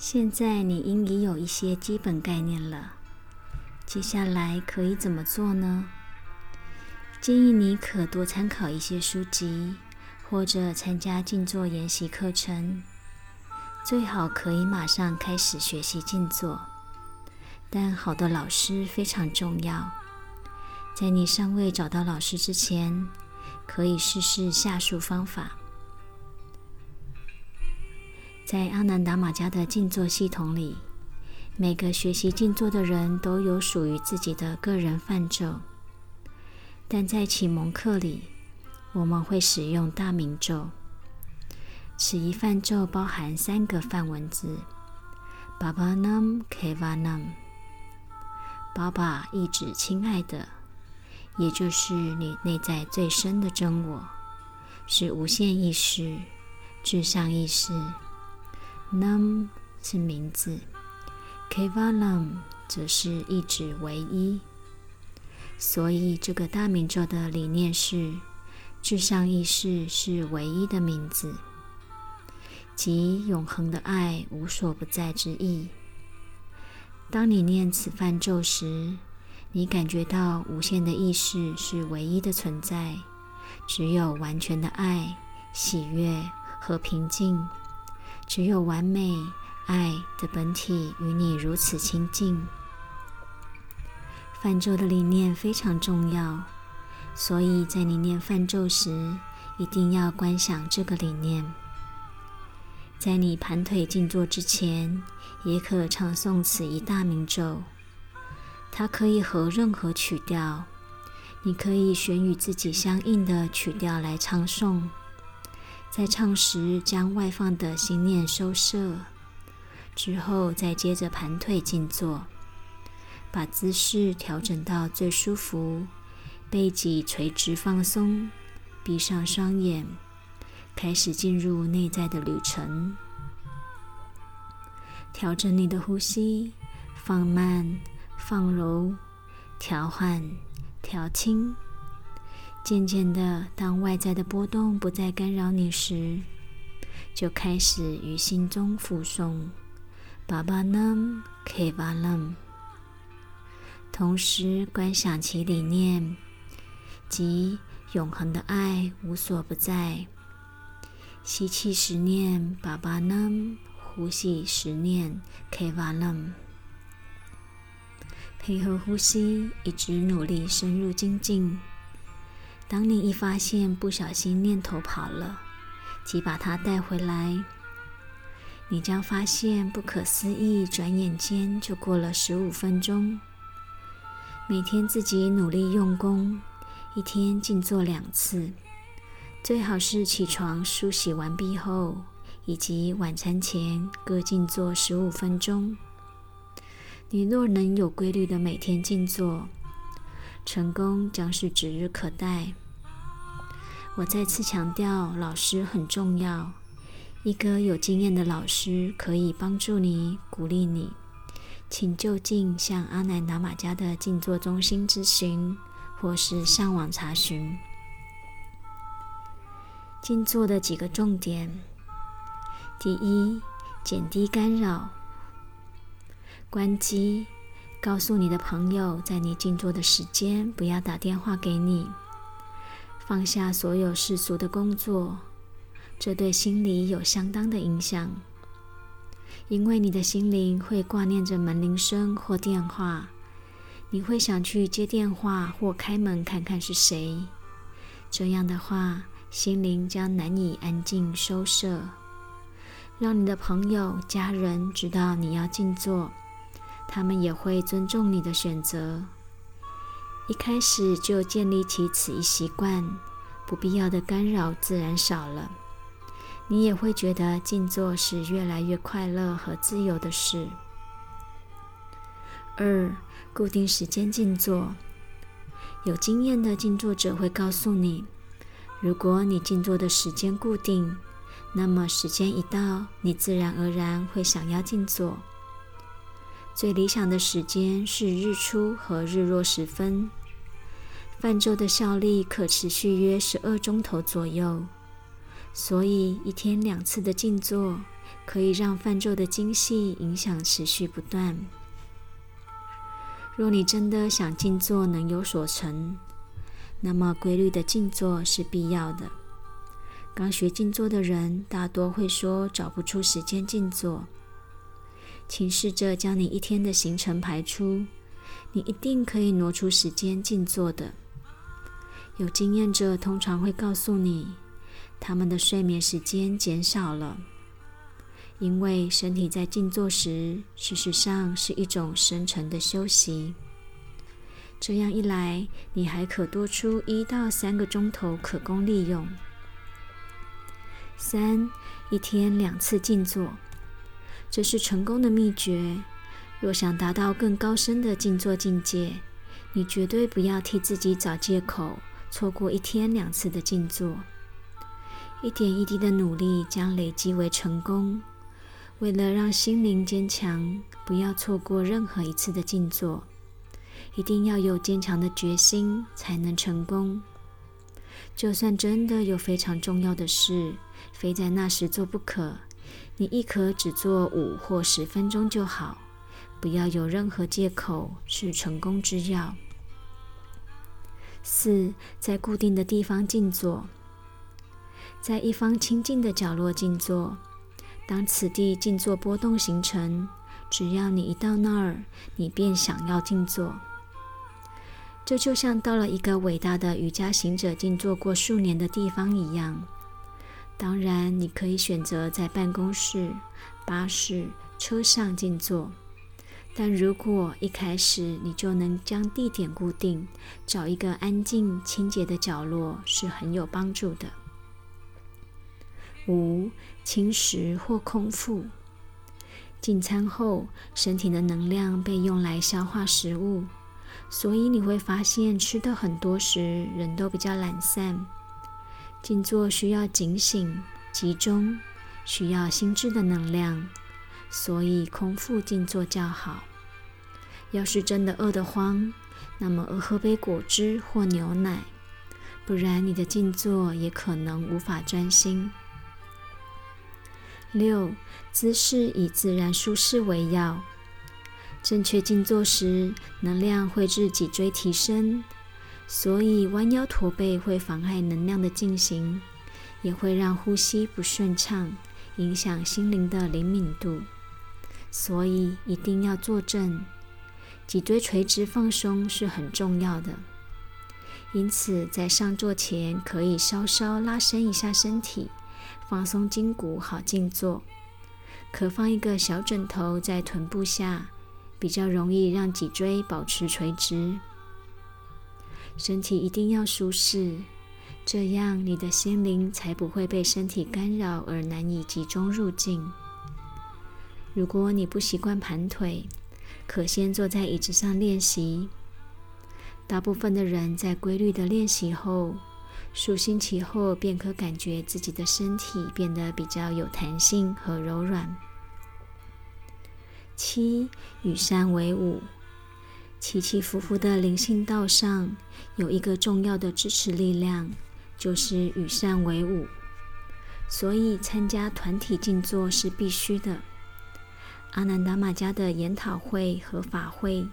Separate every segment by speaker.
Speaker 1: 现在你应已有一些基本概念了。接下来可以怎么做呢？建议你可多参考一些书籍，或者参加静坐研习课程。最好可以马上开始学习静坐，但好的老师非常重要。在你尚未找到老师之前，可以试试下述方法。在阿南达玛家的静坐系统里，每个学习静坐的人都有属于自己的个人梵咒，但在启蒙课里，我们会使用大明咒。此一梵咒包含三个梵文字：Baba Nam k、va Nam。爸爸意指亲爱的，也就是你内在最深的真我，是无限意识、至上意识。Nam 是名字，Keva Nam 则是意指唯一。所以这个大明咒的理念是：至上意识是唯一的名字。即永恒的爱无所不在之意。当你念此梵咒时，你感觉到无限的意识是唯一的存在，只有完全的爱、喜悦和平静，只有完美爱的本体与你如此亲近。梵咒的理念非常重要，所以在你念梵咒时，一定要观想这个理念。在你盘腿静坐之前，也可唱诵此一大明咒。它可以和任何曲调，你可以选与自己相应的曲调来唱诵。在唱时，将外放的心念收摄，之后再接着盘腿静坐，把姿势调整到最舒服，背脊垂直放松，闭上双眼。开始进入内在的旅程，调整你的呼吸，放慢、放柔、调换、调轻。渐渐的，当外在的波动不再干扰你时，就开始于心中复诵“巴巴南，K 巴南”，同时观想其理念，即永恒的爱无所不在。吸气时念“巴巴南”，呼气时念 “K 瓦南”，配合呼吸，一直努力深入精进。当你一发现不小心念头跑了，即把它带回来。你将发现不可思议，转眼间就过了十五分钟。每天自己努力用功，一天静坐两次。最好是起床梳洗完毕后，以及晚餐前各静坐十五分钟。你若能有规律的每天静坐，成功将是指日可待。我再次强调，老师很重要。一个有经验的老师可以帮助你、鼓励你。请就近向阿南达玛家的静坐中心咨询，或是上网查询。静坐的几个重点：第一，减低干扰，关机，告诉你的朋友，在你静坐的时间不要打电话给你，放下所有世俗的工作，这对心理有相当的影响，因为你的心灵会挂念着门铃声或电话，你会想去接电话或开门看看是谁，这样的话。心灵将难以安静收摄，让你的朋友、家人知道你要静坐，他们也会尊重你的选择。一开始就建立起此一习惯，不必要的干扰自然少了。你也会觉得静坐是越来越快乐和自由的事。二、固定时间静坐，有经验的静坐者会告诉你。如果你静坐的时间固定，那么时间一到，你自然而然会想要静坐。最理想的时间是日出和日落时分。泛舟的效力可持续约十二钟头左右，所以一天两次的静坐可以让泛咒的精细影响持续不断。若你真的想静坐能有所成，那么规律的静坐是必要的。刚学静坐的人大多会说找不出时间静坐，请试着将你一天的行程排出，你一定可以挪出时间静坐的。有经验者通常会告诉你，他们的睡眠时间减少了，因为身体在静坐时，事实上是一种深沉的休息。这样一来，你还可多出一到三个钟头可供利用。三，一天两次静坐，这是成功的秘诀。若想达到更高深的静坐境界，你绝对不要替自己找借口。错过一天两次的静坐，一点一滴的努力将累积为成功。为了让心灵坚强，不要错过任何一次的静坐，一定要有坚强的决心才能成功。就算真的有非常重要的事，非在那时做不可，你亦可只做五或十分钟就好，不要有任何借口，是成功之要。四，在固定的地方静坐，在一方清静的角落静坐。当此地静坐波动形成，只要你一到那儿，你便想要静坐。这就像到了一个伟大的瑜伽行者静坐过数年的地方一样。当然，你可以选择在办公室、巴士、车上静坐。但如果一开始你就能将地点固定，找一个安静清洁的角落，是很有帮助的。五、轻食或空腹。进餐后，身体的能量被用来消化食物，所以你会发现吃的很多时，人都比较懒散。静坐需要警醒、集中，需要心智的能量，所以空腹静坐较好。要是真的饿得慌，那么喝杯果汁或牛奶，不然你的静坐也可能无法专心。六，姿势以自然舒适为要。正确静坐时，能量会致脊椎提升，所以弯腰驼背会妨碍能量的进行，也会让呼吸不顺畅，影响心灵的灵敏度。所以一定要坐正。脊椎垂直放松是很重要的，因此在上座前可以稍稍拉伸一下身体，放松筋骨，好静坐。可放一个小枕头在臀部下，比较容易让脊椎保持垂直。身体一定要舒适，这样你的心灵才不会被身体干扰而难以集中入静。如果你不习惯盘腿，可先坐在椅子上练习。大部分的人在规律的练习后，数星期后便可感觉自己的身体变得比较有弹性和柔软。七与山为伍，起起伏伏的灵性道上有一个重要的支持力量，就是与善为伍。所以参加团体静坐是必须的。阿南达玛家的研讨会和法会，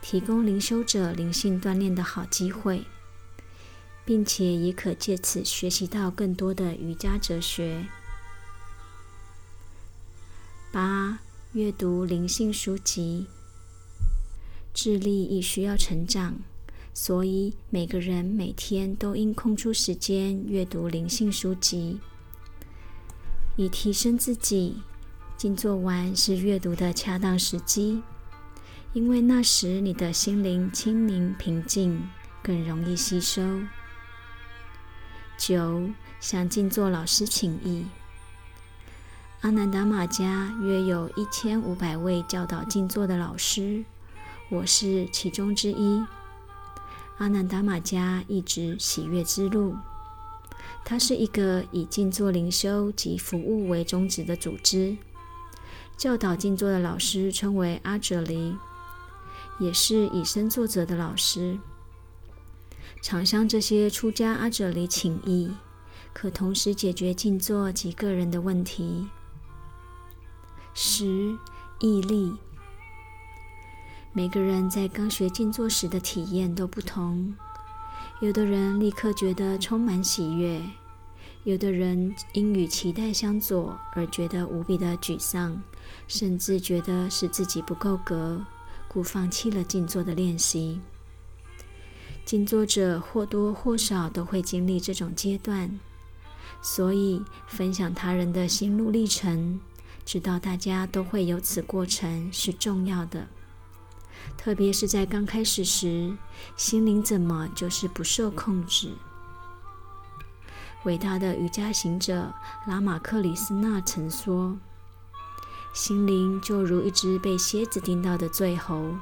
Speaker 1: 提供灵修者灵性锻炼的好机会，并且也可借此学习到更多的瑜伽哲学。八、阅读灵性书籍，智力亦需要成长，所以每个人每天都应空出时间阅读灵性书籍，以提升自己。静坐完是阅读的恰当时机，因为那时你的心灵清明平静，更容易吸收。九，向静坐老师请益。阿南达玛家约有一千五百位教导静坐的老师，我是其中之一。阿南达玛家一直喜悦之路，它是一个以静坐灵修及服务为宗旨的组织。教导静坐的老师称为阿哲离，也是以身作则的老师。常向这些出家阿哲离请益，可同时解决静坐及个人的问题。十、毅力。每个人在刚学静坐时的体验都不同，有的人立刻觉得充满喜悦，有的人因与期待相左而觉得无比的沮丧，甚至觉得是自己不够格，故放弃了静坐的练习。静坐者或多或少都会经历这种阶段，所以分享他人的心路历程，知道大家都会有此过程是重要的。特别是在刚开始时，心灵怎么就是不受控制？伟大的瑜伽行者拉玛克里斯纳曾说：“心灵就如一只被蝎子叮到的醉猴，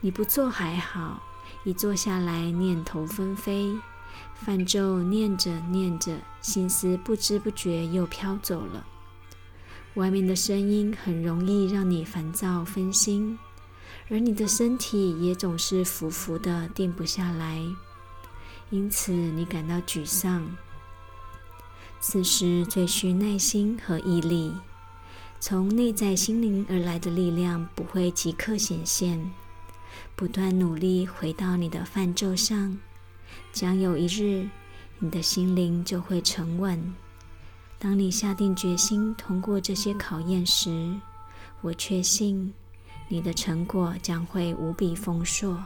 Speaker 1: 你不做还好。”一坐下来，念头纷飞，泛咒念着念着，心思不知不觉又飘走了。外面的声音很容易让你烦躁分心，而你的身体也总是浮浮的，定不下来，因此你感到沮丧。此时最需耐心和毅力，从内在心灵而来的力量不会即刻显现。不断努力回到你的泛咒上，将有一日，你的心灵就会沉稳。当你下定决心通过这些考验时，我确信你的成果将会无比丰硕。